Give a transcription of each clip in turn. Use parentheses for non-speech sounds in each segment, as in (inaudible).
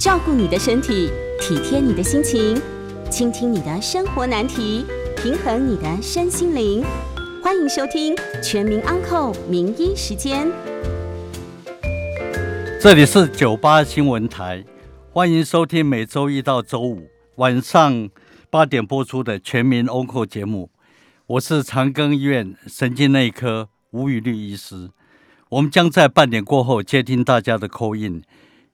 照顾你的身体，体贴你的心情，倾听你的生活难题，平衡你的身心灵。欢迎收听《全民安扣名医时间》。这里是九八新闻台，欢迎收听每周一到周五晚上八点播出的《全民安扣》节目。我是长庚医院神经内科吴宇律医师。我们将在半点过后接听大家的扣印，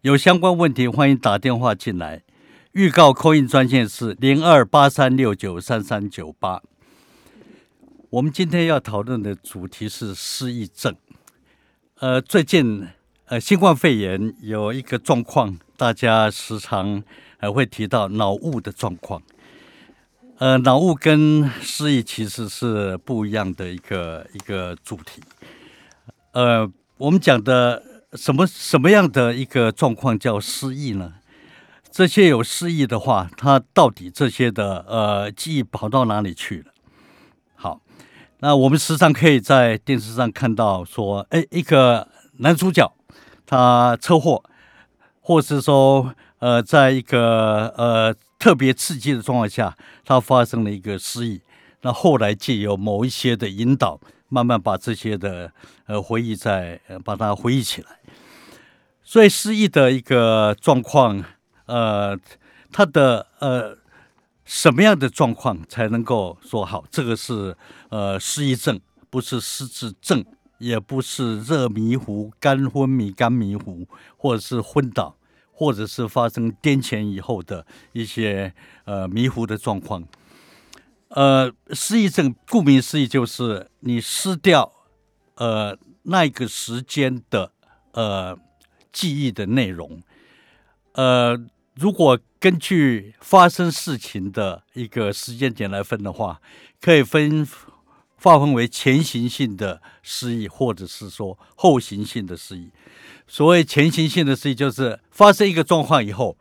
有相关问题欢迎打电话进来。预告扣印专线是零二八三六九三三九八。我们今天要讨论的主题是失忆症。呃，最近。呃，新冠肺炎有一个状况，大家时常还会提到脑雾的状况。呃，脑雾跟失忆其实是不一样的一个一个主题。呃，我们讲的什么什么样的一个状况叫失忆呢？这些有失忆的话，他到底这些的呃记忆跑到哪里去了？好，那我们时常可以在电视上看到说，哎，一个男主角。他车祸，或是说，呃，在一个呃特别刺激的状况下，他发生了一个失忆。那后来借由某一些的引导，慢慢把这些的呃回忆再把它回忆起来。所以失忆的一个状况，呃，他的呃什么样的状况才能够说好？这个是呃失忆症，不是失智症。也不是热迷糊、肝昏迷、肝迷糊，或者是昏倒，或者是发生癫痫以后的一些呃迷糊的状况。呃，失忆症顾名思义就是你失掉呃那个时间的呃记忆的内容。呃，如果根据发生事情的一个时间点来分的话，可以分。划分为前行性的失忆，或者是说后行性的失忆。所谓前行性的失忆，就是发生一个状况以后，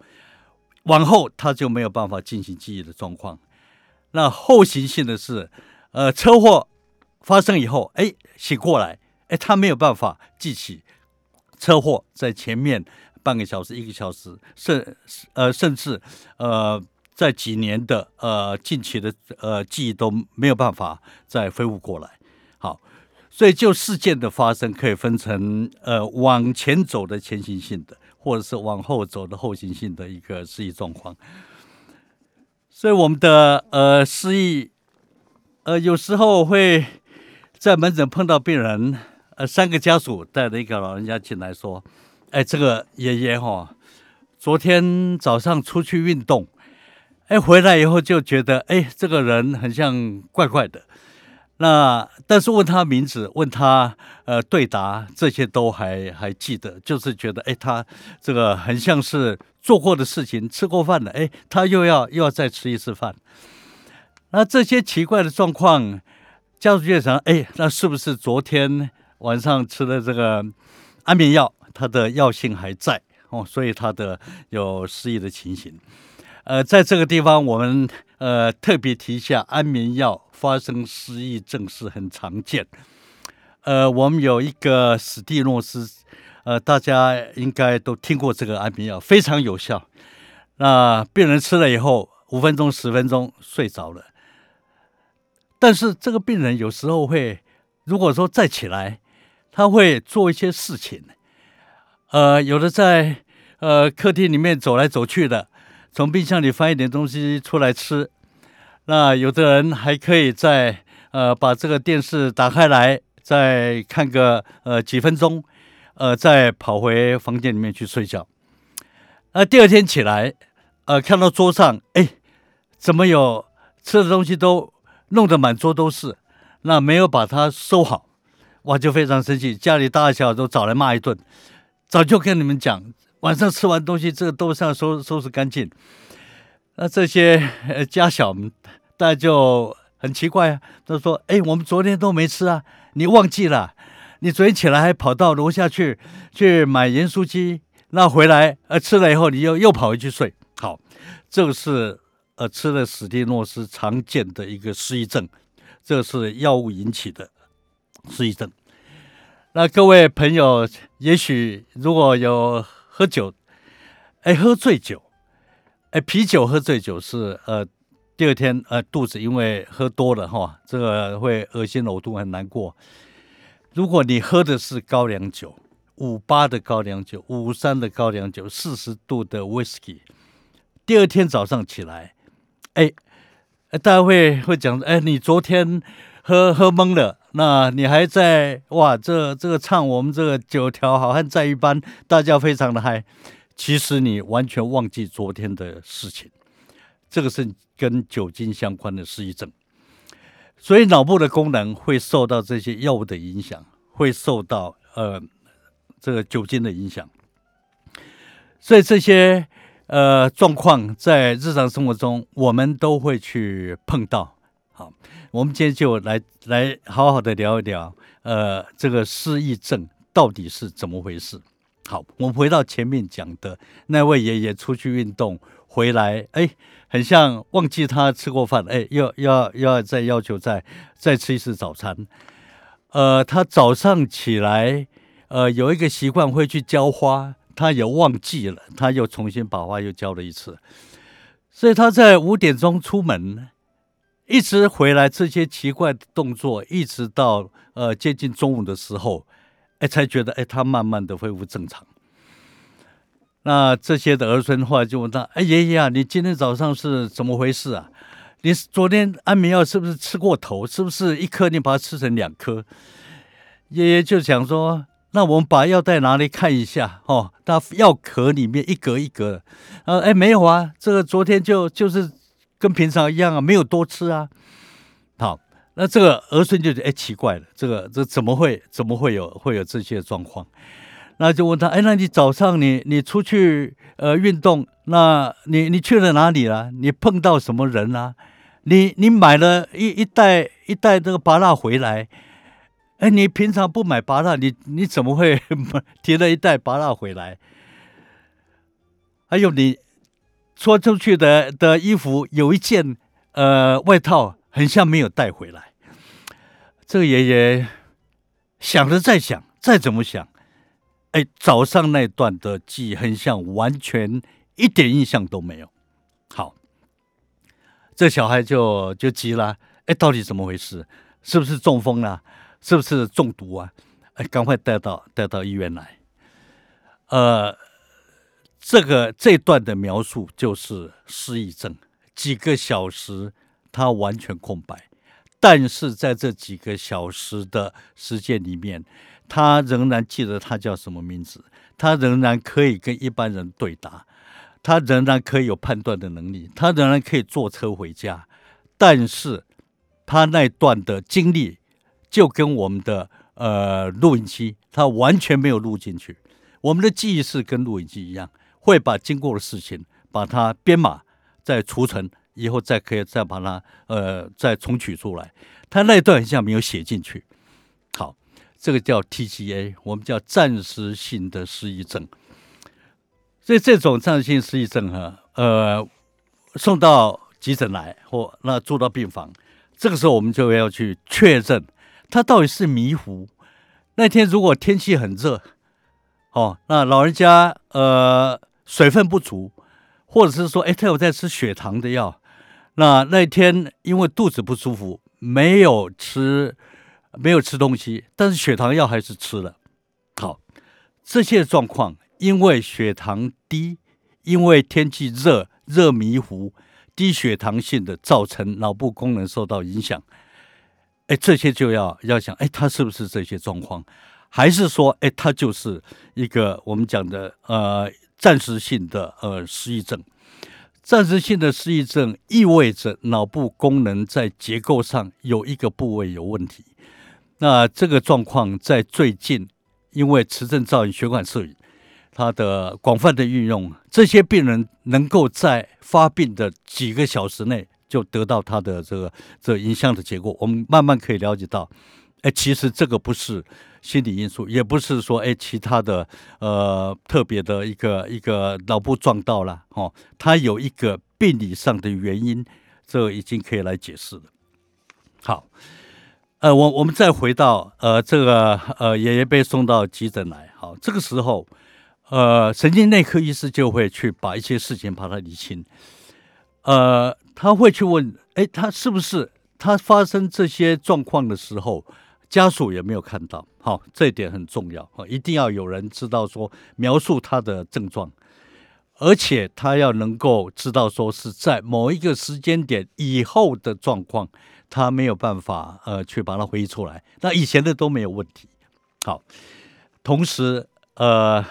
往后他就没有办法进行记忆的状况。那后行性的是，呃，车祸发生以后，哎，醒过来，哎，他没有办法记起车祸在前面半个小时、一个小时，甚呃，甚至呃。在几年的呃近期的呃记忆都没有办法再恢复过来，好，所以就事件的发生可以分成呃往前走的前行性的，或者是往后走的后行性的一个失忆状况。所以我们的呃失忆，呃有时候会在门诊碰到病人，呃三个家属带着一个老人家进来说，哎这个爷爷哈，昨天早上出去运动。哎，回来以后就觉得，哎，这个人很像怪怪的。那但是问他名字，问他呃对答，这些都还还记得，就是觉得，哎，他这个很像是做过的事情，吃过饭的，哎，他又要又要再吃一次饭。那这些奇怪的状况，家属就想，哎，那是不是昨天晚上吃的这个安眠药，它的药性还在哦，所以他的有失忆的情形。呃，在这个地方，我们呃特别提一下，安眠药发生失忆症是很常见。呃，我们有一个史蒂诺斯，呃，大家应该都听过这个安眠药，非常有效。那病人吃了以后，五分钟、十分钟睡着了。但是这个病人有时候会，如果说再起来，他会做一些事情。呃，有的在呃客厅里面走来走去的。从冰箱里翻一点东西出来吃，那有的人还可以在呃把这个电视打开来，再看个呃几分钟，呃再跑回房间里面去睡觉。那第二天起来，呃看到桌上，哎，怎么有吃的东西都弄得满桌都是，那没有把它收好，我就非常生气，家里大小都找来骂一顿。早就跟你们讲。晚上吃完东西，这个都是要收收拾干净。那这些呃家小们，大家就很奇怪啊。他说：“哎，我们昨天都没吃啊，你忘记了？你昨天起来还跑到楼下去去买盐酥鸡，那回来呃吃了以后，你又又跑回去睡。好，这个是呃吃了史蒂诺斯常见的一个失忆症，这是药物引起的失忆症。那各位朋友，也许如果有。喝酒，哎，喝醉酒，哎，啤酒喝醉酒是呃，第二天呃肚子因为喝多了哈，这个会恶心呕吐很难过。如果你喝的是高粱酒，五八的高粱酒，五三的高粱酒，四十度的 whisky，第二天早上起来，哎，大家会会讲，哎，你昨天喝喝懵了，那你还在哇？这这个唱我们这个九条好汉在一般，大家非常的嗨。其实你完全忘记昨天的事情，这个是跟酒精相关的失忆症，所以脑部的功能会受到这些药物的影响，会受到呃。这个酒精的影响，所以这些呃状况在日常生活中我们都会去碰到。好，我们今天就来来好好的聊一聊，呃，这个失忆症到底是怎么回事？好，我们回到前面讲的那位爷爷出去运动回来，哎，很像忘记他吃过饭，哎，要要要再要求再再吃一次早餐。呃，他早上起来。呃，有一个习惯会去浇花，他也忘记了，他又重新把花又浇了一次，所以他在五点钟出门，一直回来，这些奇怪的动作，一直到呃接近中午的时候，哎，才觉得哎，他慢慢的恢复正常。那这些的儿孙后来就问他，哎，爷爷啊，你今天早上是怎么回事啊？你昨天安眠药是不是吃过头？是不是一颗你把它吃成两颗？爷爷就想说。那我们把药袋拿来看一下，哦，它药壳里面一格一格的，呃，哎，没有啊，这个昨天就就是跟平常一样啊，没有多吃啊。好，那这个儿孙就觉得哎奇怪了，这个这怎么会怎么会有会有这些状况？那就问他，哎，那你早上你你出去呃运动，那你你去了哪里了？你碰到什么人啊？你你买了一一袋一袋这个芭辣回来？哎，你平常不买拔蜡，你你怎么会 (laughs) 提了一袋拔蜡回来？还有你穿出去的的衣服，有一件呃外套，很像没有带回来。这个爷爷想着再想，再怎么想，哎，早上那段的记忆很像，完全一点印象都没有。好，这小孩就就急了，哎，到底怎么回事？是不是中风了？是不是中毒啊？哎，赶快带到带到医院来。呃，这个这段的描述就是失忆症，几个小时他完全空白，但是在这几个小时的时间里面，他仍然记得他叫什么名字，他仍然可以跟一般人对答，他仍然可以有判断的能力，他仍然可以坐车回家，但是他那段的经历。就跟我们的呃录音机，它完全没有录进去。我们的记忆是跟录音机一样，会把经过的事情把它编码，再储存，以后再可以再把它呃再重取出来。他那段好像没有写进去。好，这个叫 TGA，我们叫暂时性的失忆症。所以这种暂时性失忆症哈，呃，送到急诊来或那住到病房，这个时候我们就要去确认。他到底是迷糊？那天如果天气很热，哦，那老人家呃水分不足，或者是说，哎，他有在吃血糖的药，那那天因为肚子不舒服，没有吃没有吃东西，但是血糖药还是吃了。好，这些状况因为血糖低，因为天气热热迷糊，低血糖性的造成脑部功能受到影响。哎，这些就要要想，哎，他是不是这些状况，还是说，哎，他就是一个我们讲的呃暂时性的呃失忆症？暂时性的失忆症意味着脑部功能在结构上有一个部位有问题。那这个状况在最近，因为磁振造影血管摄影它的广泛的运用，这些病人能够在发病的几个小时内。就得到他的这个这影像的结果，我们慢慢可以了解到，哎，其实这个不是心理因素，也不是说哎其他的呃特别的一个一个脑部撞到了哦，它有一个病理上的原因，这已经可以来解释了。好，呃，我我们再回到呃这个呃爷爷被送到急诊来，好，这个时候呃，神经内科医师就会去把一些事情把它理清。呃，他会去问，哎，他是不是他发生这些状况的时候，家属也没有看到？好，这一点很重要啊，一定要有人知道说描述他的症状，而且他要能够知道说是在某一个时间点以后的状况，他没有办法呃去把它回忆出来，那以前的都没有问题。好，同时呃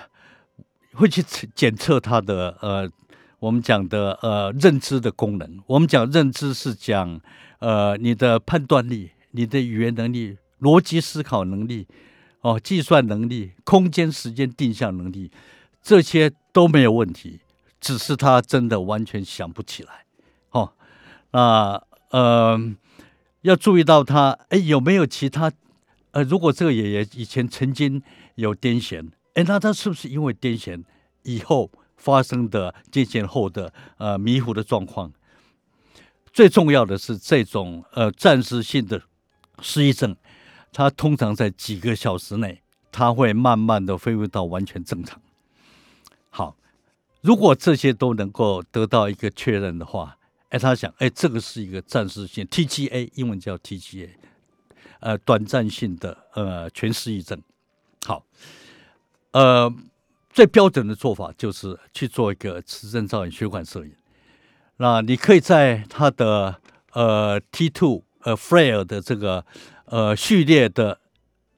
会去检测他的呃。我们讲的呃认知的功能，我们讲认知是讲呃你的判断力、你的语言能力、逻辑思考能力、哦计算能力、空间时间定向能力，这些都没有问题，只是他真的完全想不起来。哦，那呃要注意到他哎有没有其他呃如果这个爷爷以前曾经有癫痫，哎那他是不是因为癫痫以后？发生的癫痫后的呃迷糊的状况，最重要的是这种呃暂时性的失忆症，它通常在几个小时内，它会慢慢的恢复到完全正常。好，如果这些都能够得到一个确认的话，哎，他想，哎，这个是一个暂时性 TGA，英文叫 TGA，呃，短暂性的呃全失忆症。好，呃。最标准的做法就是去做一个磁振造影血管摄影。那你可以在他的呃 T two 呃 flare 的这个呃序列的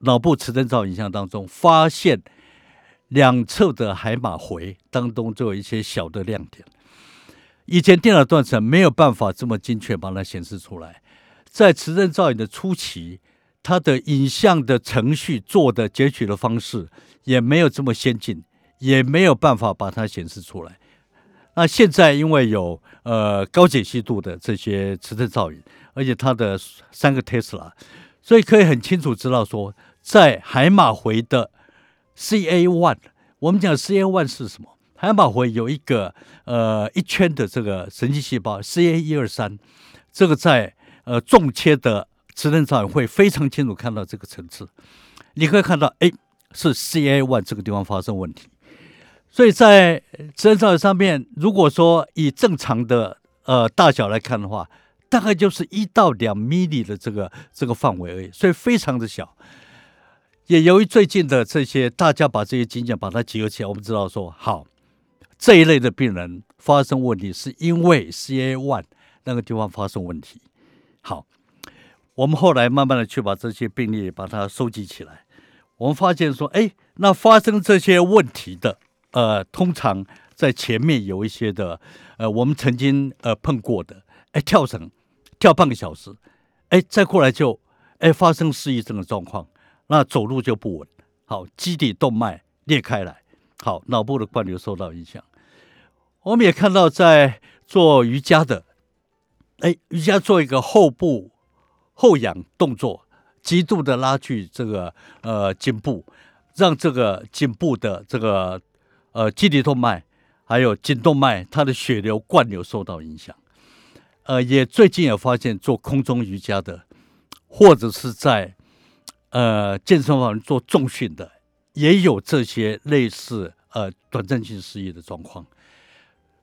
脑部磁振造影像当中，发现两侧的海马回当中就有一些小的亮点。以前电脑断层没有办法这么精确把它显示出来。在磁振造影的初期，它的影像的程序做的截取的方式也没有这么先进。也没有办法把它显示出来。那现在因为有呃高解析度的这些磁振造影，而且它的三个 Tesla，所以可以很清楚知道说，在海马回的 CA one，我们讲 CA one 是什么？海马回有一个呃一圈的这个神经细胞 CA 一二三，这个在呃重切的磁振造影会非常清楚看到这个层次。你可以看到，哎，是 CA one 这个地方发生问题。所以在磁振造影上面，如果说以正常的呃大小来看的话，大概就是一到两 mili 的这个这个范围而已，所以非常的小。也由于最近的这些大家把这些经验把它集合起来，我们知道说，好这一类的病人发生问题是因为 CA one 那个地方发生问题。好，我们后来慢慢的去把这些病例把它收集起来，我们发现说，哎，那发生这些问题的。呃，通常在前面有一些的，呃，我们曾经呃碰过的，哎，跳绳跳半个小时，哎，再过来就哎发生失忆症的状况，那走路就不稳，好，基底动脉裂开来，好，脑部的灌流受到影响。我们也看到在做瑜伽的，哎，瑜伽做一个后部后仰动作，极度的拉锯这个呃颈部，让这个颈部的这个。呃，基底动脉还有颈动脉，它的血流灌流受到影响。呃，也最近也发现做空中瑜伽的，或者是在呃健身房做重训的，也有这些类似呃短暂性失忆的状况。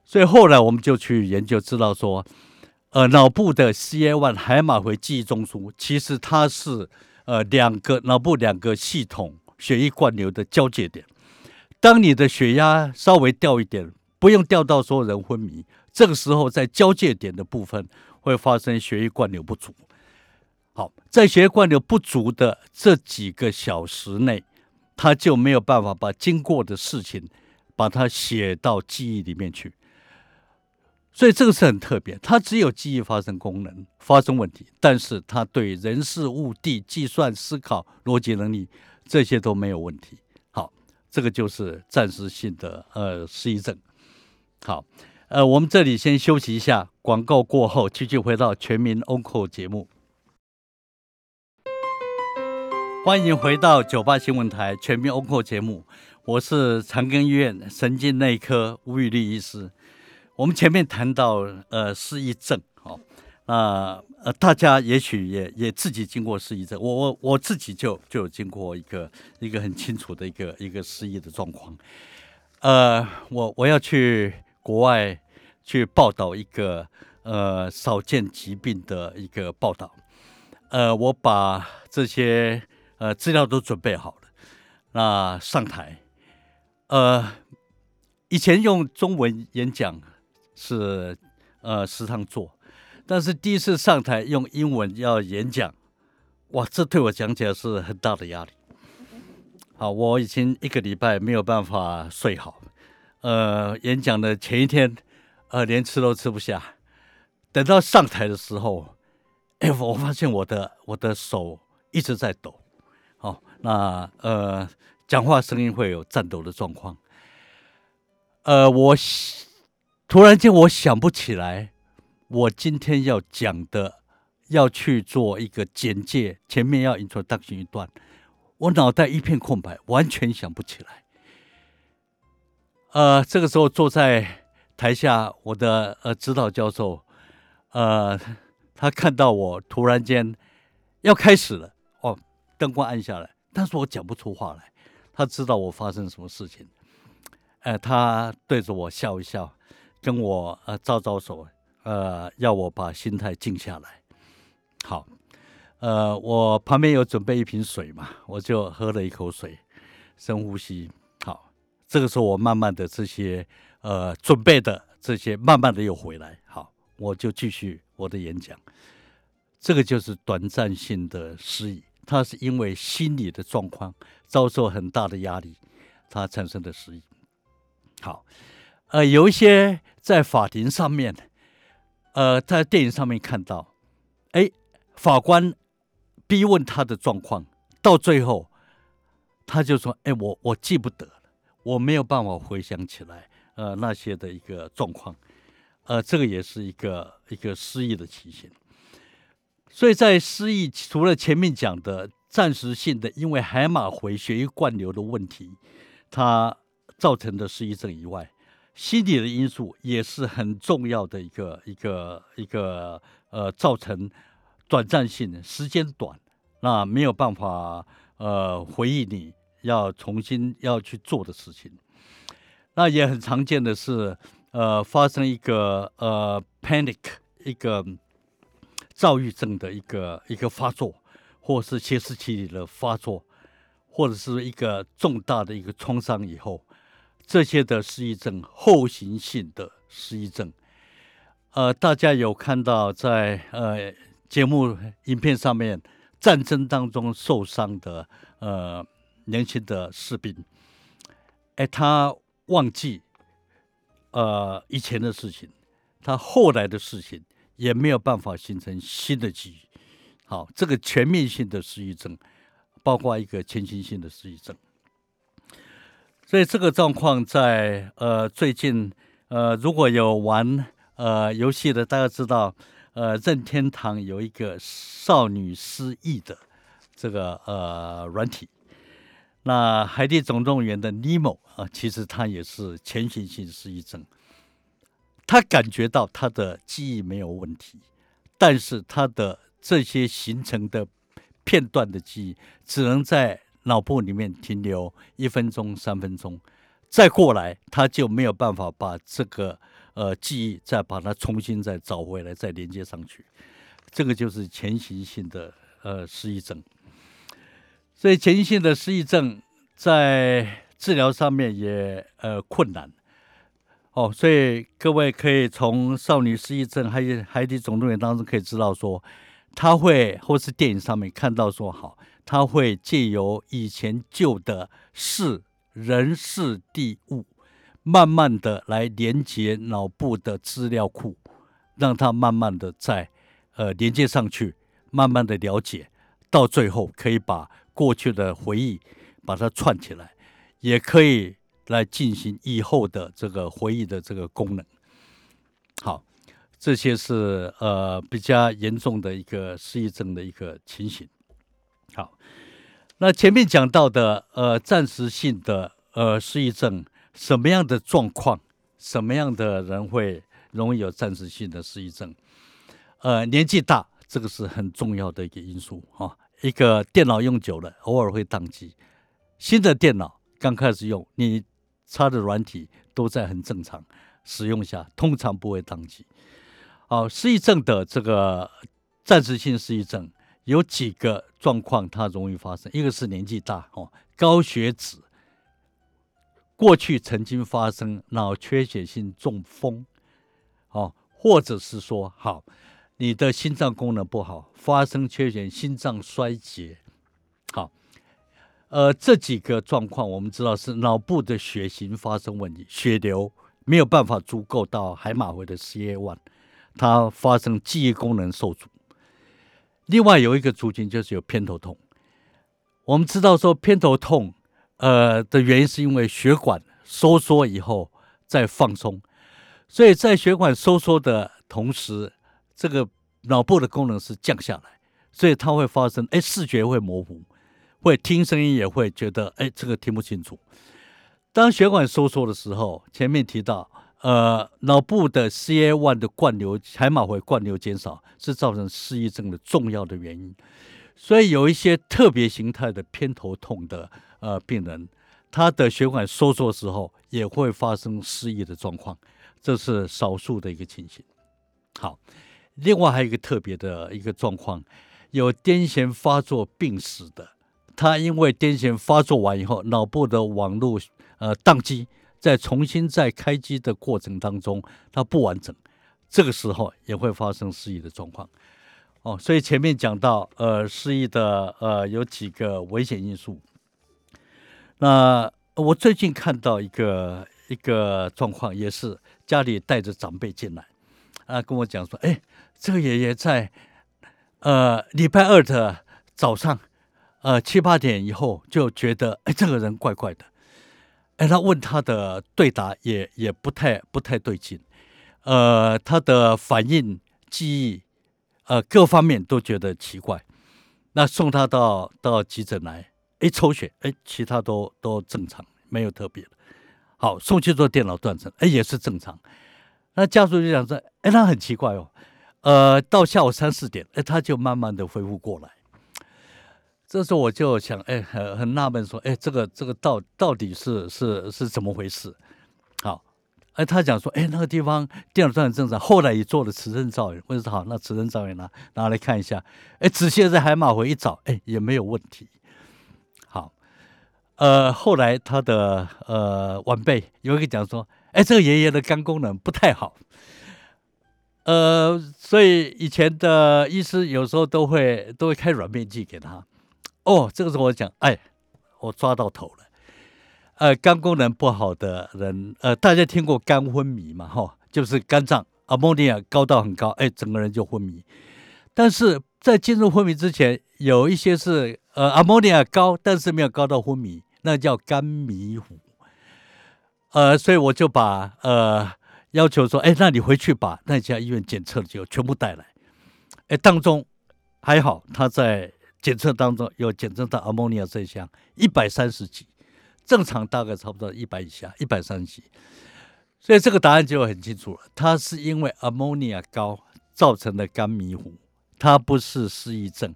所以后来我们就去研究，知道说，呃，脑部的 CA one 海马回记忆中枢，其实它是呃两个脑部两个系统血液灌流的交界点。当你的血压稍微掉一点，不用掉到说人昏迷，这个时候在交界点的部分会发生血液灌流不足。好，在血液灌流不足的这几个小时内，他就没有办法把经过的事情把它写到记忆里面去。所以这个是很特别，它只有记忆发生功能发生问题，但是它对人事物地计算思考逻辑能力这些都没有问题。好这个就是暂时性的呃失忆症。好，呃，我们这里先休息一下，广告过后继续回到全民 Onco 节目。欢迎回到九八新闻台全民 Onco 节目，我是长庚医院神经内科吴宇立医师。我们前面谈到呃失忆症，好，那。呃，大家也许也也自己经过失忆症，我我我自己就就有经过一个一个很清楚的一个一个失忆的状况。呃，我我要去国外去报道一个呃少见疾病的一个报道，呃，我把这些呃资料都准备好了，那上台，呃，以前用中文演讲是呃时常做，但是第一次上台用英文要演讲，哇，这对我讲起来是很大的压力。好，我已经一个礼拜没有办法睡好，呃，演讲的前一天，呃，连吃都吃不下。等到上台的时候，哎，我发现我的我的手一直在抖，好，那呃，讲话声音会有颤抖的状况。呃，我突然间我想不起来，我今天要讲的要去做一个简介，前面要 introduction 一段。我脑袋一片空白，完全想不起来。呃，这个时候坐在台下，我的呃指导教授，呃，他看到我突然间要开始了，哦，灯光暗下来，但是我讲不出话来。他知道我发生什么事情，呃，他对着我笑一笑，跟我呃招招手，呃，要我把心态静下来。好。呃，我旁边有准备一瓶水嘛，我就喝了一口水，深呼吸。好，这个时候我慢慢的这些呃准备的这些慢慢的又回来。好，我就继续我的演讲。这个就是短暂性的失忆，它是因为心理的状况遭受很大的压力，它产生的失忆。好，呃，有一些在法庭上面，呃，在电影上面看到，哎，法官。逼问他的状况，到最后，他就说：“哎，我我记不得了，我没有办法回想起来，呃，那些的一个状况，呃，这个也是一个一个失忆的情形。所以在失忆，除了前面讲的暂时性的，因为海马回血液灌流的问题，它造成的失忆症以外，心理的因素也是很重要的一个一个一个呃造成。”短暂性时间短，那没有办法呃回忆你要重新要去做的事情。那也很常见的是，呃，发生一个呃 panic 一个躁郁症的一个一个发作，或是歇斯底里的发作，或者是一个重大的一个创伤以后，这些的失忆症后行性的失忆症，呃，大家有看到在呃。节目影片上面，战争当中受伤的呃年轻的士兵，哎，他忘记呃以前的事情，他后来的事情也没有办法形成新的记忆。好，这个全面性的失忆症，包括一个前行性的失忆症，所以这个状况在呃最近呃如果有玩呃游戏的，大家知道。呃，任天堂有一个少女失忆的这个呃软体，那《海底总动员》的尼莫啊，其实他也是前行性失忆症。他感觉到他的记忆没有问题，但是他的这些形成的片段的记忆，只能在脑部里面停留一分钟、三分钟，再过来他就没有办法把这个。呃，记忆再把它重新再找回来，再连接上去，这个就是前行性的呃失忆症。所以前行性的失忆症在治疗上面也呃困难。哦，所以各位可以从少女失忆症还有海底总动员当中可以知道说，他会或是电影上面看到说好，他会借由以前旧的事、人、事、地、物。慢慢的来连接脑部的资料库，让它慢慢的在呃连接上去，慢慢的了解，到最后可以把过去的回忆把它串起来，也可以来进行以后的这个回忆的这个功能。好，这些是呃比较严重的一个失忆症的一个情形。好，那前面讲到的呃暂时性的呃失忆症。什么样的状况，什么样的人会容易有暂时性的失忆症？呃，年纪大，这个是很重要的一个因素啊。一个电脑用久了，偶尔会宕机。新的电脑刚开始用，你插的软体都在很正常使用下，通常不会宕机。好，失忆症的这个暂时性失忆症有几个状况，它容易发生。一个是年纪大哦，高血脂，过去曾经发生脑缺血性中风，哦，或者是说好，你的心脏功能不好，发生缺血心脏衰竭，好，呃，这几个状况我们知道是脑部的血型发生问题，血流没有办法足够到海马回的 CA1。它发生记忆功能受阻，另外有一个族群就是有偏头痛。我们知道说偏头痛，呃的原因是因为血管收缩以后再放松，所以在血管收缩的同时，这个脑部的功能是降下来，所以它会发生哎视觉会模糊，会听声音也会觉得哎这个听不清楚。当血管收缩的时候，前面提到。呃，脑部的 CA1 的灌流，海马回灌流减少，是造成失忆症的重要的原因。所以有一些特别形态的偏头痛的呃病人，他的血管收缩时候也会发生失忆的状况，这是少数的一个情形。好，另外还有一个特别的一个状况，有癫痫发作病史的，他因为癫痫发作完以后，脑部的网络呃宕机。在重新再开机的过程当中，它不完整，这个时候也会发生失忆的状况。哦，所以前面讲到，呃，失忆的呃有几个危险因素。那我最近看到一个一个状况，也是家里带着长辈进来，啊，跟我讲说，哎，这个爷爷在呃礼拜二的早上，呃七八点以后就觉得，(laughs) 哎，这个人怪怪的。哎，他问他的对答也也不太不太对劲，呃，他的反应、记忆，呃，各方面都觉得奇怪。那送他到到急诊来，哎，抽血，哎，其他都都正常，没有特别的。好，送去做电脑断层，哎，也是正常。那家属就讲说，哎，他很奇怪哦，呃，到下午三四点，哎，他就慢慢的恢复过来。这时候我就想，哎，很很纳闷，说，哎，这个这个到到底是是是怎么回事？好，哎，他讲说，哎，那个地方电脑断层正常，后来也做了磁振造影，我说好，那磁振造影拿拿来看一下，哎，仔细在海马回一找，哎，也没有问题。好，呃，后来他的呃晚辈有一个讲说，哎，这个爷爷的肝功能不太好，呃，所以以前的医师有时候都会都会开软便剂给他。哦，这个时候我讲，哎，我抓到头了。呃，肝功能不好的人，呃，大家听过肝昏迷嘛？哈，就是肝脏阿莫尼亚高到很高，哎，整个人就昏迷。但是在进入昏迷之前，有一些是呃阿莫尼亚高，但是没有高到昏迷，那叫肝迷糊。呃，所以我就把呃要求说，哎，那你回去把那家医院检测的结果全部带来。哎，当中还好他在。检测当中有检测到阿莫尼亚这一项一百三十几，正常大概差不多一百以下，一百三十几，所以这个答案就很清楚了，它是因为阿莫尼亚高造成的肝迷糊，它不是失忆症。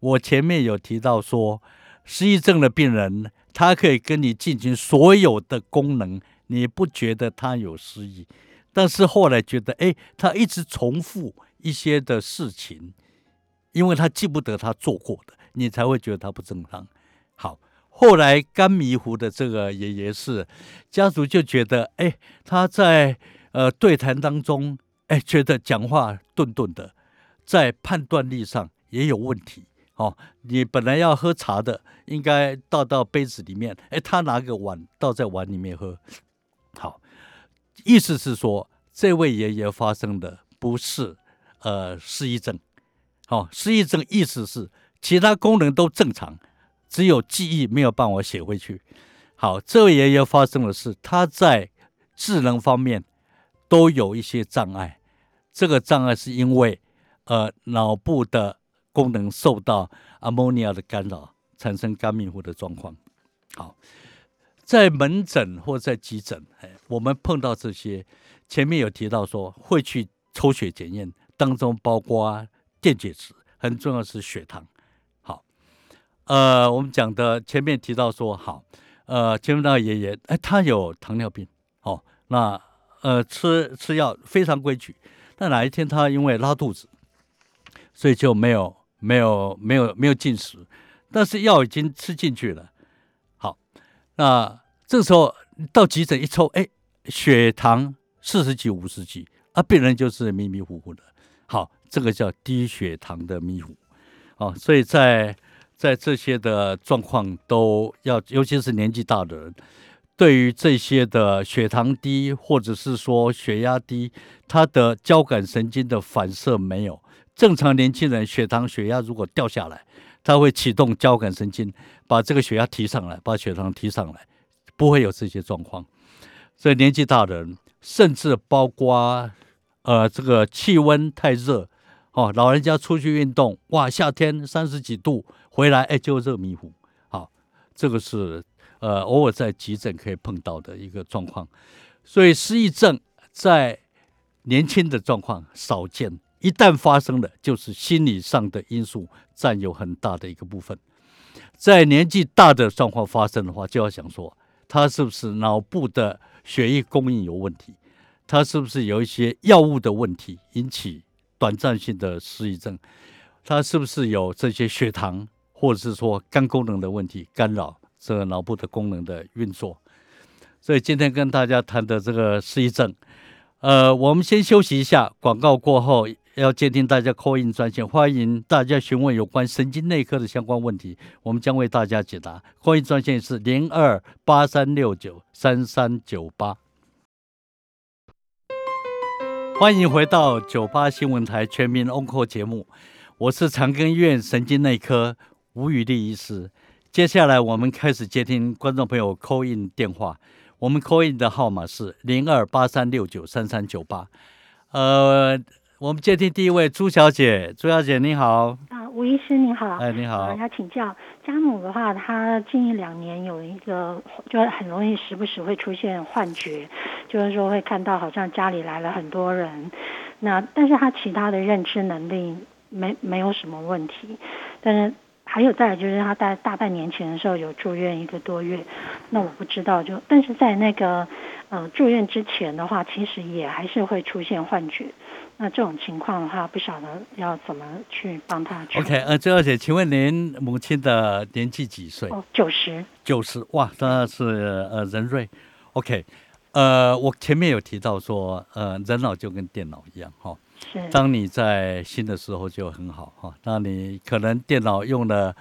我前面有提到说，失忆症的病人他可以跟你进行所有的功能，你不觉得他有失忆，但是后来觉得，哎，他一直重复一些的事情。因为他记不得他做过的，你才会觉得他不正常。好，后来肝迷糊的这个爷爷是家族就觉得，哎，他在呃对谈当中，哎，觉得讲话顿顿的，在判断力上也有问题。哦，你本来要喝茶的，应该倒到杯子里面，哎，他拿个碗倒在碗里面喝。意思是说，这位爷爷发生的不是呃失忆症。好，失忆症意思是其他功能都正常，只有记忆没有办法写回去。好，这位爷爷发生的是他在智能方面都有一些障碍，这个障碍是因为呃脑部的功能受到阿莫尼亚的干扰，产生肝迷糊的状况。好，在门诊或在急诊，哎，我们碰到这些，前面有提到说会去抽血检验，当中包括。电解质很重要是血糖，好，呃，我们讲的前面提到说好，呃，前面那个爷爷，哎，他有糖尿病，哦，那呃吃吃药非常规矩，但哪一天他因为拉肚子，所以就没有没有没有没有进食，但是药已经吃进去了。那这时候到急诊一抽，哎，血糖四十几五十几，啊，病人就是迷迷糊糊的。好，这个叫低血糖的迷糊，哦，所以在。在这些的状况都要，尤其是年纪大的人，对于这些的血糖低或者是说血压低，他的交感神经的反射没有正常。年轻人血糖血压如果掉下来，他会启动交感神经，把这个血压提上来，把血糖提上来，不会有这些状况。所以年纪大的人，甚至包括呃这个气温太热。哦，老人家出去运动，哇，夏天三十几度回来，哎，就热迷糊。好，这个是呃偶尔在急诊可以碰到的一个状况。所以失忆症在年轻的状况少见，一旦发生了，就是心理上的因素占有很大的一个部分。在年纪大的状况发生的话，就要想说，他是不是脑部的血液供应有问题？他是不是有一些药物的问题引起？短暂性的失忆症，他是不是有这些血糖或者是说肝功能的问题干扰这个脑部的功能的运作？所以今天跟大家谈的这个失忆症，呃，我们先休息一下，广告过后要接听大家 call in 专线，欢迎大家询问有关神经内科的相关问题，我们将为大家解答。call in 专线是零二八三六九三三九八。欢迎回到九八新闻台全民 Onco 节目，我是长庚医院神经内科吴宇立医师。接下来我们开始接听观众朋友 call in 电话，我们 call in 的号码是零二八三六九三三九八。呃，我们接听第一位朱小姐，朱小姐你好。啊吴医师你好，哎你好，要请教家母的话，她近一两年有一个，就很容易时不时会出现幻觉，就是说会看到好像家里来了很多人，那但是她其他的认知能力没没有什么问题，但是还有再就是她在大半年前的时候有住院一个多月，那我不知道就但是在那个呃住院之前的话，其实也还是会出现幻觉。那这种情况的话，不晓得要怎么去帮他。OK，呃，周小姐，请问您母亲的年纪几岁？哦，九十。九十，哇，那是呃人瑞。OK，呃，我前面有提到说，呃，人脑就跟电脑一样，哈。是。当你在新的时候就很好，哈。那你可能电脑用了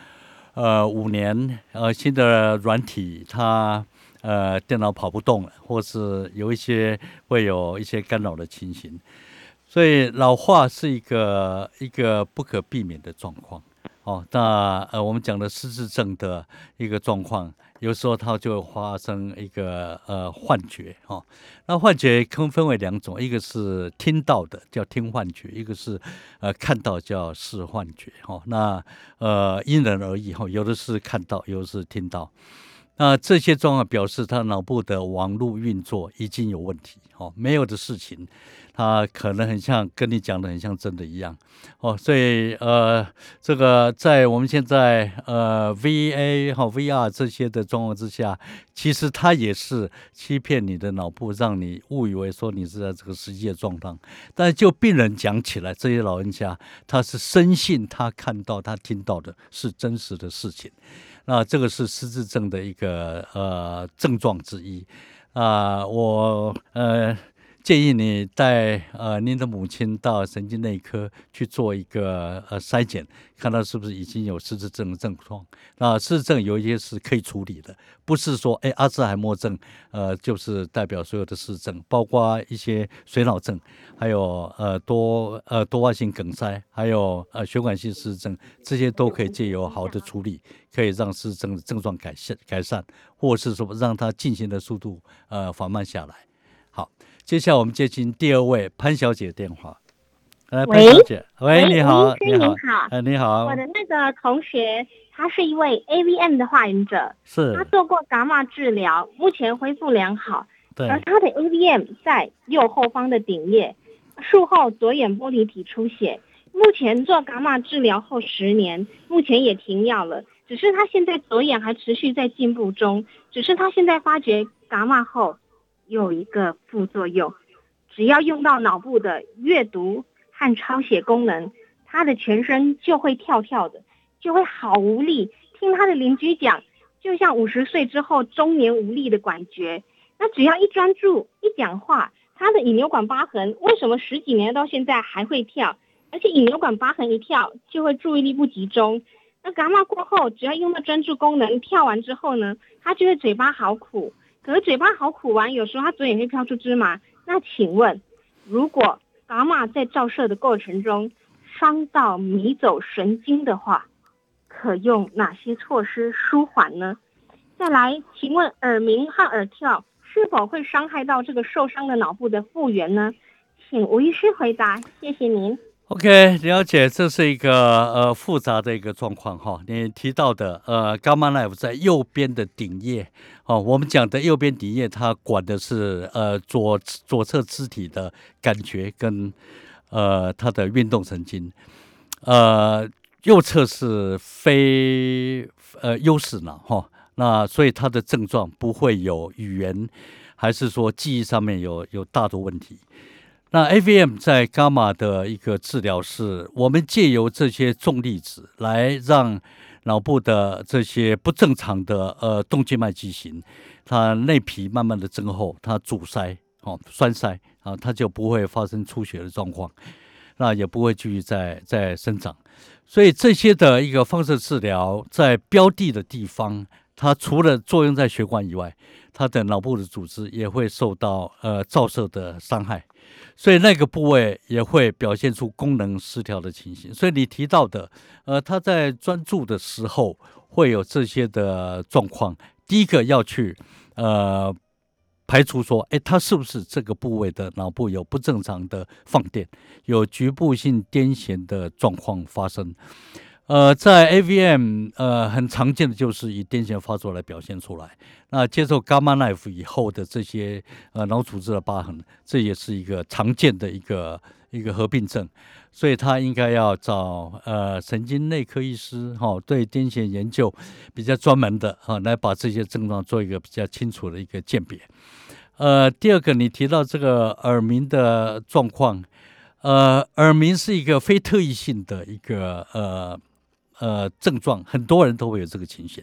呃五年，呃，新的软体它呃电脑跑不动了，或是有一些会有一些干扰的情形。所以老化是一个一个不可避免的状况，哦，那呃我们讲的失智症的一个状况，有时候它就会发生一个呃幻觉，哦，那幻觉可分为两种，一个是听到的叫听幻觉，一个是呃看到叫视幻觉，哦，那呃因人而异，哈，有的是看到，有的是听到。那这些状况表示他脑部的网络运作已经有问题，哦，没有的事情，他可能很像跟你讲的很像真的一样，哦，所以呃，这个在我们现在呃 V A 哈 V R 这些的状况之下，其实他也是欺骗你的脑部，让你误以为说你是在这个实际的状况，但就病人讲起来，这些老人家他是深信他看到他听到的是真实的事情。那这个是失智症的一个呃症状之一啊，我呃。建议你带呃您的母亲到神经内科去做一个呃筛检，看到是不是已经有失智症的症状。那失智症有一些是可以处理的，不是说哎阿兹海默症呃就是代表所有的失智症，包括一些水脑症，还有呃多呃多发性梗塞，还有呃血管性失智症，这些都可以借由好的处理，可以让失智症的症状改善改善，或是说让它进行的速度呃缓慢下来。好。接下来我们接听第二位潘小姐的电话。来，潘小姐，喂，你好，你好，哎，你好。我的那个同学，他是一位 AVM 的化验者，是，他做过伽马治疗，目前恢复良好。对。而他的 AVM 在右后方的顶叶，术后左眼玻璃体出血，目前做伽马治疗后十年，目前也停药了，只是他现在左眼还持续在进步中，只是他现在发觉伽马后有一个副作用，只要用到脑部的阅读和抄写功能，他的全身就会跳跳的，就会好无力。听他的邻居讲，就像五十岁之后中年无力的感觉。那只要一专注一讲话，他的引流管疤痕为什么十几年到现在还会跳？而且引流管疤痕一跳就会注意力不集中。那伽马过后，只要用到专注功能，跳完之后呢，他觉得嘴巴好苦。可是嘴巴好苦完，有时候他嘴也会飘出芝麻。那请问，如果伽马在照射的过程中伤到迷走神经的话，可用哪些措施舒缓呢？再来，请问耳鸣和耳跳是否会伤害到这个受伤的脑部的复原呢？请吴医师回答，谢谢您。OK，了解，这是一个呃复杂的一个状况哈。你提到的呃，gamma knife 在右边的顶叶哦，我们讲的右边顶叶，它管的是呃左左侧肢体的感觉跟呃它的运动神经，呃右侧是非呃优势脑哈，那所以它的症状不会有语言还是说记忆上面有有大的问题。那 AVM 在伽马的一个治疗是，我们借由这些重粒子来让脑部的这些不正常的呃动静脉畸形，它内皮慢慢的增厚，它阻塞哦栓塞啊，它就不会发生出血的状况，那也不会继续在在生长。所以这些的一个放射治疗在标的的地方，它除了作用在血管以外，它的脑部的组织也会受到呃照射的伤害。所以那个部位也会表现出功能失调的情形。所以你提到的，呃，他在专注的时候会有这些的状况。第一个要去，呃，排除说，哎，他是不是这个部位的脑部有不正常的放电，有局部性癫痫的状况发生。呃，在 AVM，呃，很常见的就是以癫痫发作来表现出来。那接受伽马 knife 以后的这些呃脑组织的疤痕，这也是一个常见的一个一个合并症，所以他应该要找呃神经内科医师哈，对癫痫研究比较专门的哈，来把这些症状做一个比较清楚的一个鉴别。呃，第二个你提到这个耳鸣的状况，呃，耳鸣是一个非特异性的一个呃。呃，症状很多人都会有这个情形，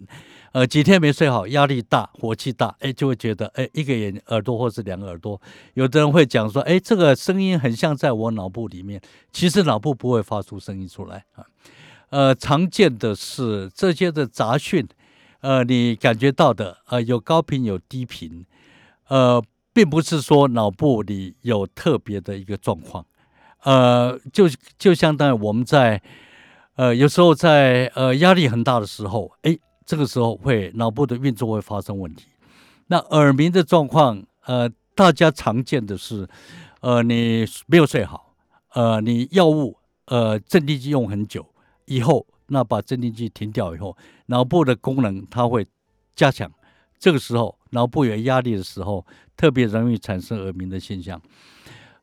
呃，几天没睡好，压力大，火气大，哎，就会觉得，哎，一个眼耳朵或是两个耳朵，有的人会讲说，哎，这个声音很像在我脑部里面，其实脑部不会发出声音出来啊。呃，常见的是这些的杂讯，呃，你感觉到的，呃，有高频有低频，呃，并不是说脑部里有特别的一个状况，呃，就就相当于我们在。呃，有时候在呃压力很大的时候，哎，这个时候会脑部的运作会发生问题。那耳鸣的状况，呃，大家常见的是，呃，你没有睡好，呃，你药物，呃，镇定剂用很久以后，那把镇定剂停掉以后，脑部的功能它会加强。这个时候，脑部有压力的时候，特别容易产生耳鸣的现象。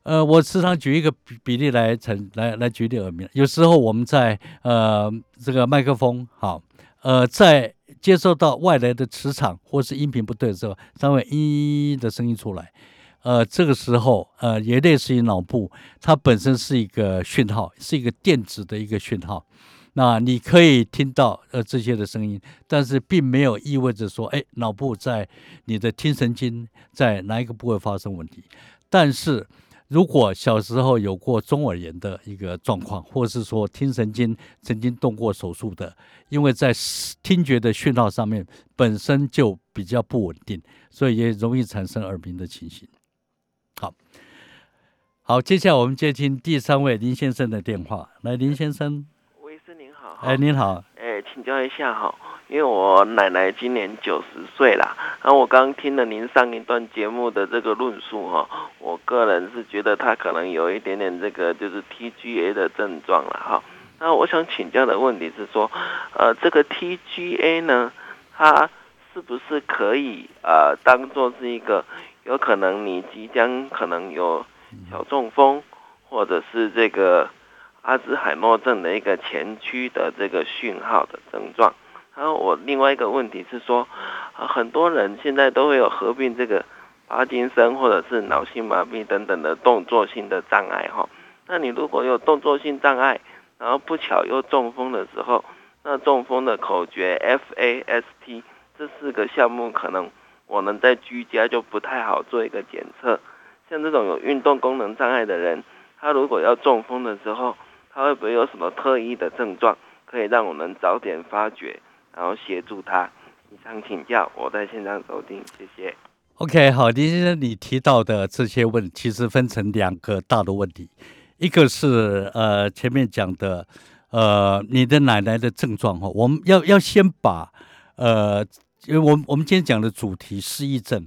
呃，我时常举一个比比例来成来来举例耳鸣。有时候我们在呃这个麦克风好，呃在接受到外来的磁场或是音频不对的时候，它会咦的声音出来。呃，这个时候呃也类似于脑部，它本身是一个讯号，是一个电子的一个讯号。那你可以听到呃这些的声音，但是并没有意味着说，哎，脑部在你的听神经在哪一个部位发生问题，但是。如果小时候有过中耳炎的一个状况，或是说听神经曾经动过手术的，因为在听觉的讯号上面本身就比较不稳定，所以也容易产生耳鸣的情形。好，好，接下来我们接听第三位林先生的电话。来，林先生，喂，师您好。哎，您好。哎，请教一下哈。因为我奶奶今年九十岁了，然后我刚听了您上一段节目的这个论述哈，我个人是觉得她可能有一点点这个就是 TGA 的症状了哈。那我想请教的问题是说，呃，这个 TGA 呢，它是不是可以呃当做是一个有可能你即将可能有小中风或者是这个阿兹海默症的一个前驱的这个讯号的症状？然后我另外一个问题是说，很多人现在都会有合并这个帕金森或者是脑性麻痹等等的动作性的障碍哈。那你如果有动作性障碍，然后不巧又中风的时候，那中风的口诀 FAST 这四个项目可能我们在居家就不太好做一个检测。像这种有运动功能障碍的人，他如果要中风的时候，他会不会有什么特异的症状，可以让我们早点发觉？然后协助他。以上请教，我在现场收听，谢谢。OK，好，林先生，你提到的这些问题，其实分成两个大的问题，一个是呃前面讲的呃你的奶奶的症状哈，我们要要先把呃，因为我们我们今天讲的主题失忆症，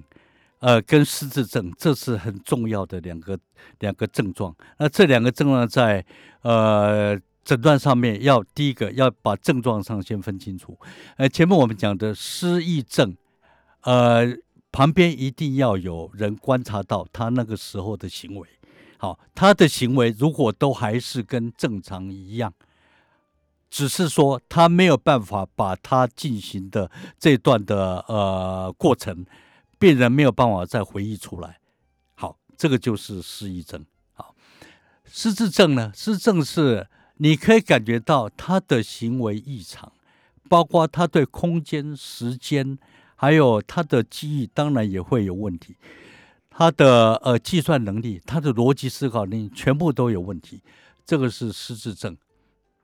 呃跟失智症，这是很重要的两个两个症状。那这两个症状在呃。诊断上面要第一个要把症状上先分清楚，呃，前面我们讲的失忆症，呃，旁边一定要有人观察到他那个时候的行为，好，他的行为如果都还是跟正常一样，只是说他没有办法把他进行的这段的呃过程，病人没有办法再回忆出来，好，这个就是失忆症。好，失智症呢，失智症是。你可以感觉到他的行为异常，包括他对空间、时间，还有他的记忆，当然也会有问题。他的呃计算能力、他的逻辑思考能力，全部都有问题。这个是失智症。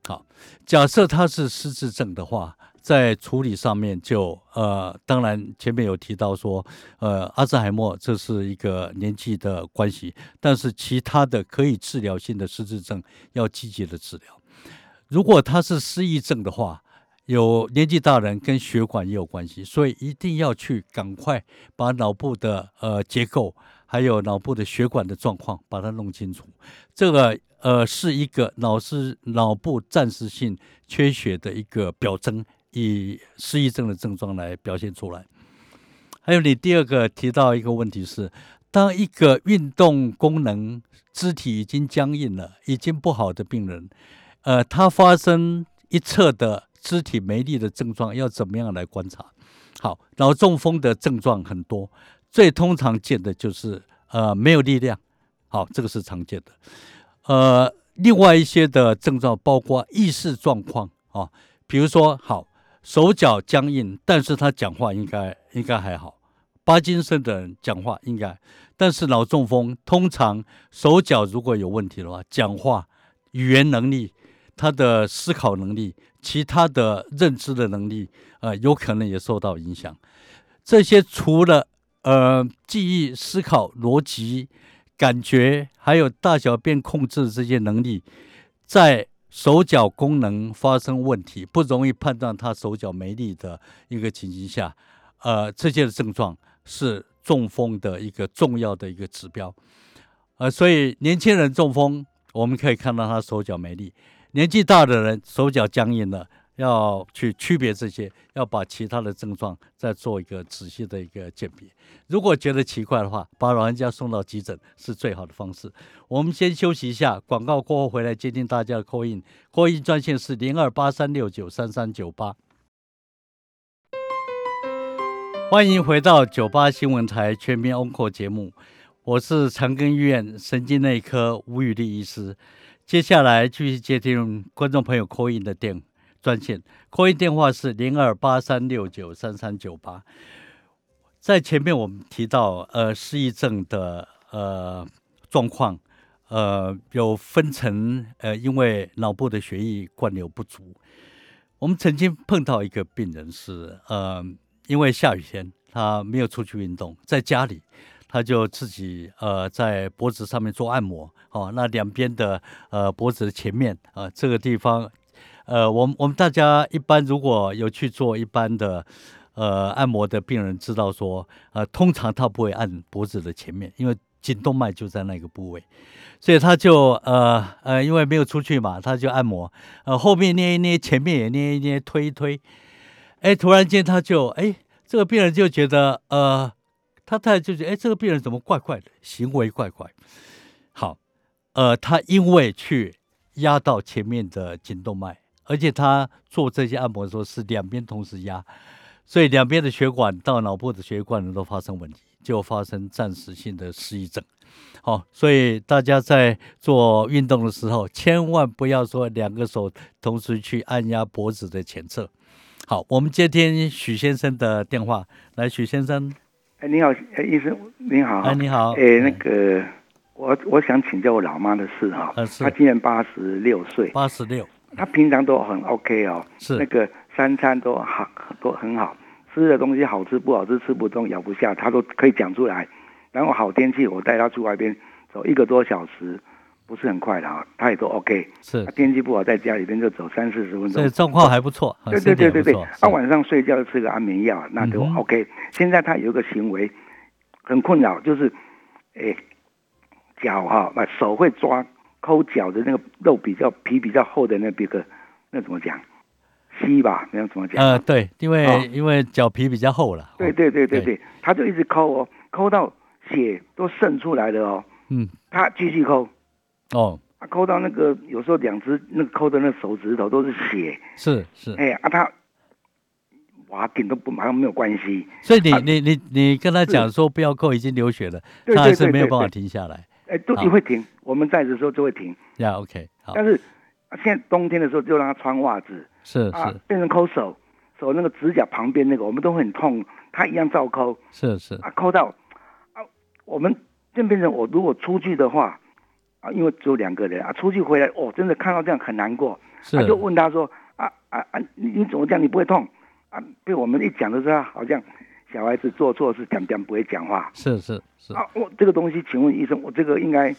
好，假设他是失智症的话。在处理上面，就呃，当然前面有提到说，呃，阿兹海默这是一个年纪的关系，但是其他的可以治疗性的失智症要积极的治疗。如果他是失忆症的话，有年纪大人跟血管也有关系，所以一定要去赶快把脑部的呃结构，还有脑部的血管的状况把它弄清楚。这个呃是一个脑是脑部暂时性缺血的一个表征。以失忆症的症状来表现出来。还有，你第二个提到一个问题是，当一个运动功能、肢体已经僵硬了、已经不好的病人，呃，他发生一侧的肢体没力的症状，要怎么样来观察？好，脑中风的症状很多，最通常见的就是呃没有力量。好，这个是常见的。呃，另外一些的症状包括意识状况啊，比如说好。手脚僵硬，但是他讲话应该应该还好。巴金森的人讲话应该，但是脑中风通常手脚如果有问题的话，讲话、语言能力、他的思考能力、其他的认知的能力，呃，有可能也受到影响。这些除了呃记忆、思考、逻辑、感觉，还有大小便控制这些能力，在。手脚功能发生问题，不容易判断他手脚没力的一个情形下，呃，这些的症状是中风的一个重要的一个指标，呃，所以年轻人中风，我们可以看到他手脚没力；年纪大的人手脚僵硬了。要去区别这些，要把其他的症状再做一个仔细的一个鉴别。如果觉得奇怪的话，把老人家送到急诊是最好的方式。我们先休息一下，广告过后回来接听大家的 call in，call in 专线是零二八三六九三三九八。欢迎回到九八新闻台全民 o n c l 节目，我是长庚医院神经内科吴宇丽医师。接下来继续接听观众朋友 call in 的电。专线，扣音电话是零二八三六九三三九八。在前面我们提到，呃，失忆症的呃状况，呃，有分成，呃，因为脑部的血液灌流不足。我们曾经碰到一个病人是，呃，因为下雨天，他没有出去运动，在家里，他就自己呃在脖子上面做按摩，哦，那两边的呃脖子的前面啊这个地方。呃，我们我们大家一般如果有去做一般的呃按摩的病人，知道说，呃，通常他不会按脖子的前面，因为颈动脉就在那个部位，所以他就呃呃，因为没有出去嘛，他就按摩，呃，后面捏一捏，前面也捏一捏，推一推，哎，突然间他就哎，这个病人就觉得呃，他太就觉得哎，这个病人怎么怪怪的，行为怪怪，好，呃，他因为去压到前面的颈动脉。而且他做这些按摩的时候是两边同时压，所以两边的血管到脑部的血管都发生问题，就发生暂时性的失忆症。好，所以大家在做运动的时候，千万不要说两个手同时去按压脖子的前侧。好，我们接听许先生的电话，来，许先生，哎，你好，哎，医生，你好，哎，你好，哎，那个，我我想请教我老妈的事哈，她今年八十六岁，八十六，她平常都很 OK 哦，是那个三餐都好都很好，吃的东西好吃不好吃，吃不动咬不下，他都可以讲出来。然后好天气，我带他去外边走一个多小时，不是很快的啊，他也都 OK。是他，天气不好，在家里边就走三四十分钟所以。状况还不错，啊对身对对对对他是晚上睡觉就吃个安眠药，那就 OK。现在他有一个行为很困扰，就是，诶，脚哈，把手会抓抠脚的那个肉比较皮比较厚的那个那怎么讲？膝吧，那怎么讲？呃，对，因为、哦。因为脚皮比较厚了，哦，对对对对对。对，他就一直抠哦，抠到血都渗出来了哦，嗯，他继续抠，哦，他抠到那个有时候两只那个抠的那手指头都是血，是是，哎啊他。哇，顶都不马上没有关系，所以你、啊。你你你跟他讲说不要扣，已经流血了，对他还是没有办法停下来，哎，都也会停，我们在的时候就会停，呀，OK，好，但是啊现在冬天的时候就让他穿袜子是啊是，变成抠手，手那个指甲旁边那个我们都会很痛，他一样照抠是是，啊，抠到啊，我们就变成我如果出去的话啊，因为只有两个人啊，出去回来哦，真的看到这样很难过，是。他就问他说啊啊啊，你你怎么这样？你不会痛？啊？被我们一讲的时候，好像小孩子做错事讲讲不会讲话是是是。啊。我这个东西，请问医生，我这个应该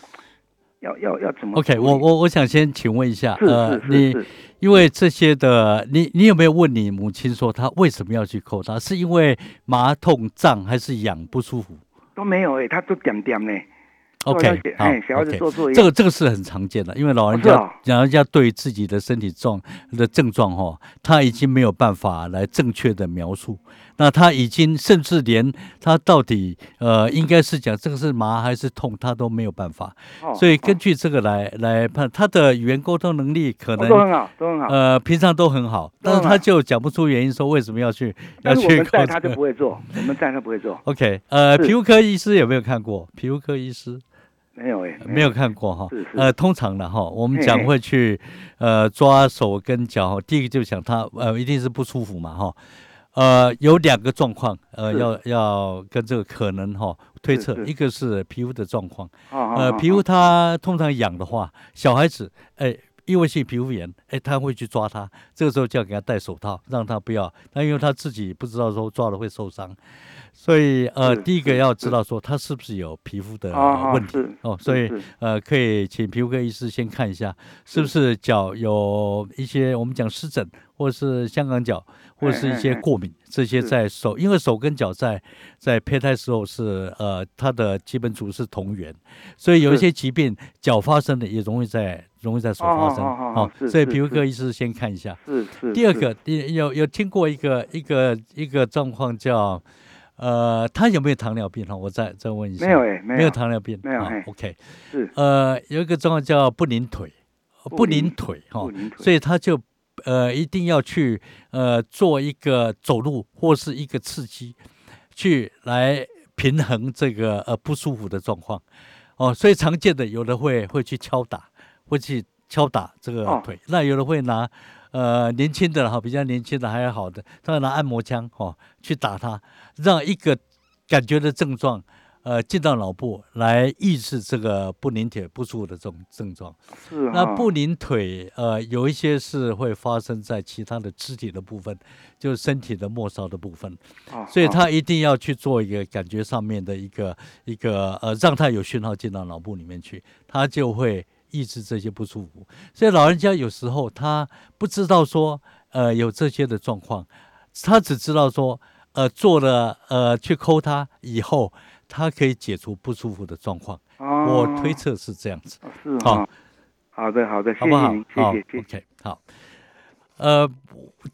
要要要怎么 OK，我我我想先请问一下，是呃，你因为这些的，你你有没有问你母亲说她为什么要去扣它？是因为麻痛胀还是痒不舒服都没有哎、他都点点呢。？OK，好哎小孩子做作业这个这个是很常见的，因为老人家、哦哦老人家对自己的身体状的症状哈、哦，他已经没有办法来正确的描述，那他已经甚至连他到底呃应该是讲这个是麻还是痛，他都没有办法，哦所以根哦据这个来来判他的语言沟通能力可能哦都很好，都很好。呃，平常都很好，但是他就讲不出原因，说为什么要去要但是我去扣这们带他就不会做，(laughs) 我们带他不会做，OK，呃，皮肤科医师有没有看过？皮肤科医师？没有哎、没有看过哈。呃，通常的哈，我们讲会去呃抓手跟脚，第一个就想他呃一定是不舒服嘛哈。呃，有两个状况，呃，要要跟这个可能哈推测，一个是皮肤的状况，哦呃，皮肤它通常痒的话，小孩子，哎，异位性皮肤炎，哎，他会去抓它，这个时候就要给他戴手套，让他不要，那因为他自己不知道说抓了会受伤，所以呃，第一个要知道说他是不是有皮肤的问题哦，所以呃，可以请皮肤科医师先看一下，是不是。脚有一些我们讲湿疹，或是香港脚，或者是一些过敏，这些在手，因为手跟脚在在胚胎时候是呃它的基本组是同源，所以有一些疾病脚发生的也容易在容易在手发生哦哦哦哦哦，所以皮肤科医师先看一下。是是。是第二个，你有有听过一个一个一个状况叫，呃，他有没有糖尿病哈？我再再问一下。没有哎、没有糖尿病。好没有嘿 OK，是呃，有一个状况叫不宁腿，呃不不宁宁腿哈所以他就呃一定要去呃做一个走路或是一个刺激，去来平衡这个呃不舒服的状况。哦，所以常见的有的会会去敲打，会去敲打这个哦腿，那有的会拿呃年轻的哈，比较年轻的还好的，他要拿按摩枪哦去打他，让一个感觉的症状呃进到脑部来抑制这个不宁腿不舒服的这种症状。是那哈不宁腿呃有一些是会发生在其他的肢体的部分，就是身体的末梢的部分。哦所以哦他一定要去做一个感觉上面的一个一个呃，让他有讯号进到脑部里面去，他就会抑制这些不舒服。所以老人家有时候他不知道说呃有这些的状况，他只知道说呃做了呃去抠它以后，它可以解除不舒服的状况。哦我推测是这样子。是好哈。好的好的，谢好不好谢您，？谢谢。，OK，好。呃，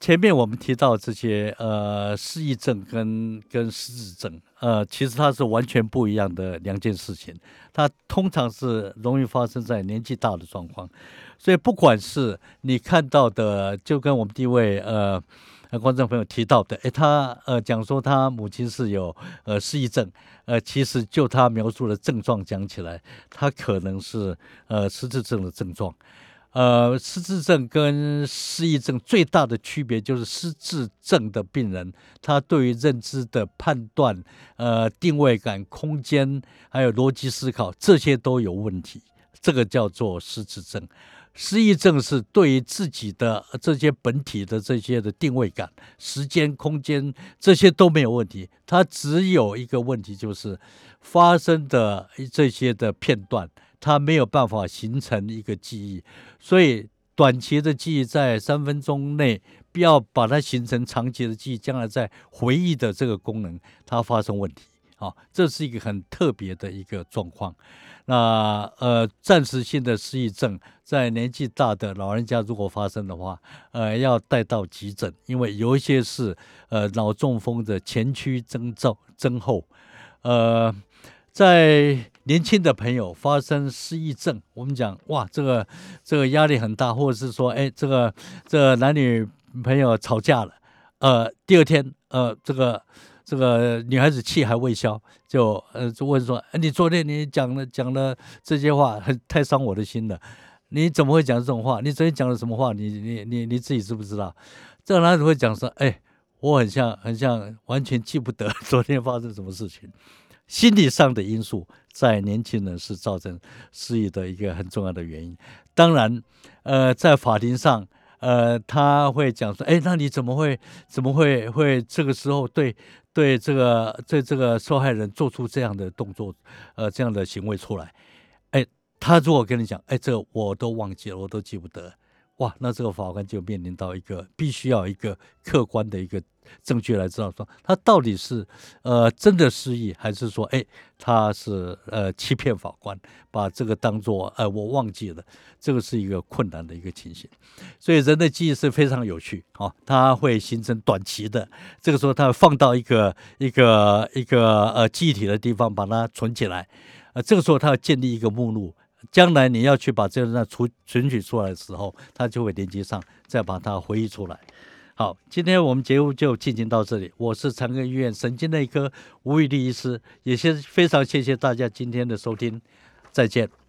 前面我们提到这些呃失忆症跟跟失智症，呃，其实它是完全不一样的两件事情。它通常是容易发生在年纪大的状况，所以不管是你看到的，就跟我们第一位呃观众朋友提到的，诶，他呃讲说他母亲是有呃失忆症，呃，其实就他描述的症状讲起来，他可能是呃失智症的症状。呃，失智症跟失忆症最大的区别就是失智症的病人，他对于认知的判断、呃定位感、空间还有逻辑思考这些都有问题，这个叫做失智症。失忆症是对于自己的这些本体的这些的定位感、时间、空间这些都没有问题，它只有一个问题就是发生的这些的片段。他没有办法形成一个记忆，所以短期的记忆在三分钟内，不要把它形成长期的记忆，将来在回忆的这个功能它发生问题，啊，这是一个很特别的一个状况。那呃，暂时性的失忆症在年纪大的老人家如果发生的话，呃，要带到急诊，因为有一些是呃脑中风的前驱征兆征候，呃。在年轻的朋友发生失忆症，我们讲哇，这个这个压力很大，或者是说，哎，这个这个男女朋友吵架了，呃，第二天，呃，这个这个女孩子气还未消，就呃就问说，你昨天你讲了讲了这些话，很太伤我的心了，你怎么会讲这种话？你昨天讲了什么话？你你你你自己知不知道？这个男子会讲说，哎，我很像很像完全记不得昨天发生什么事情。心理上的因素在年轻人是造成失忆的一个很重要的原因。当然，呃，在法庭上，呃，他会讲说：“哎，那你怎么会怎么会会这个时候对对这个对这个受害人做出这样的动作，呃，这样的行为出来？”哎，他如果跟你讲：“哎，这我都忘记了，我都记不得。”哇，那这个法官就面临到一个必须要一个客观的一个证据来知道说他到底是呃真的失忆，还是说哎他是呃欺骗法官，把这个当做呃我忘记了，这个是一个困难的一个情形。所以人的记忆是非常有趣啊，它会形成短期的，这个时候它放到一个一个一个呃记忆体的地方把它存起来，呃这个时候它要建立一个目录。将来你要去把这个那存存取出来的时候，它就会连接上，再把它回忆出来。好，今天我们节目就进行到这里。我是长庚医院神经内科吴玉立医师，也先非常谢谢大家今天的收听，再见。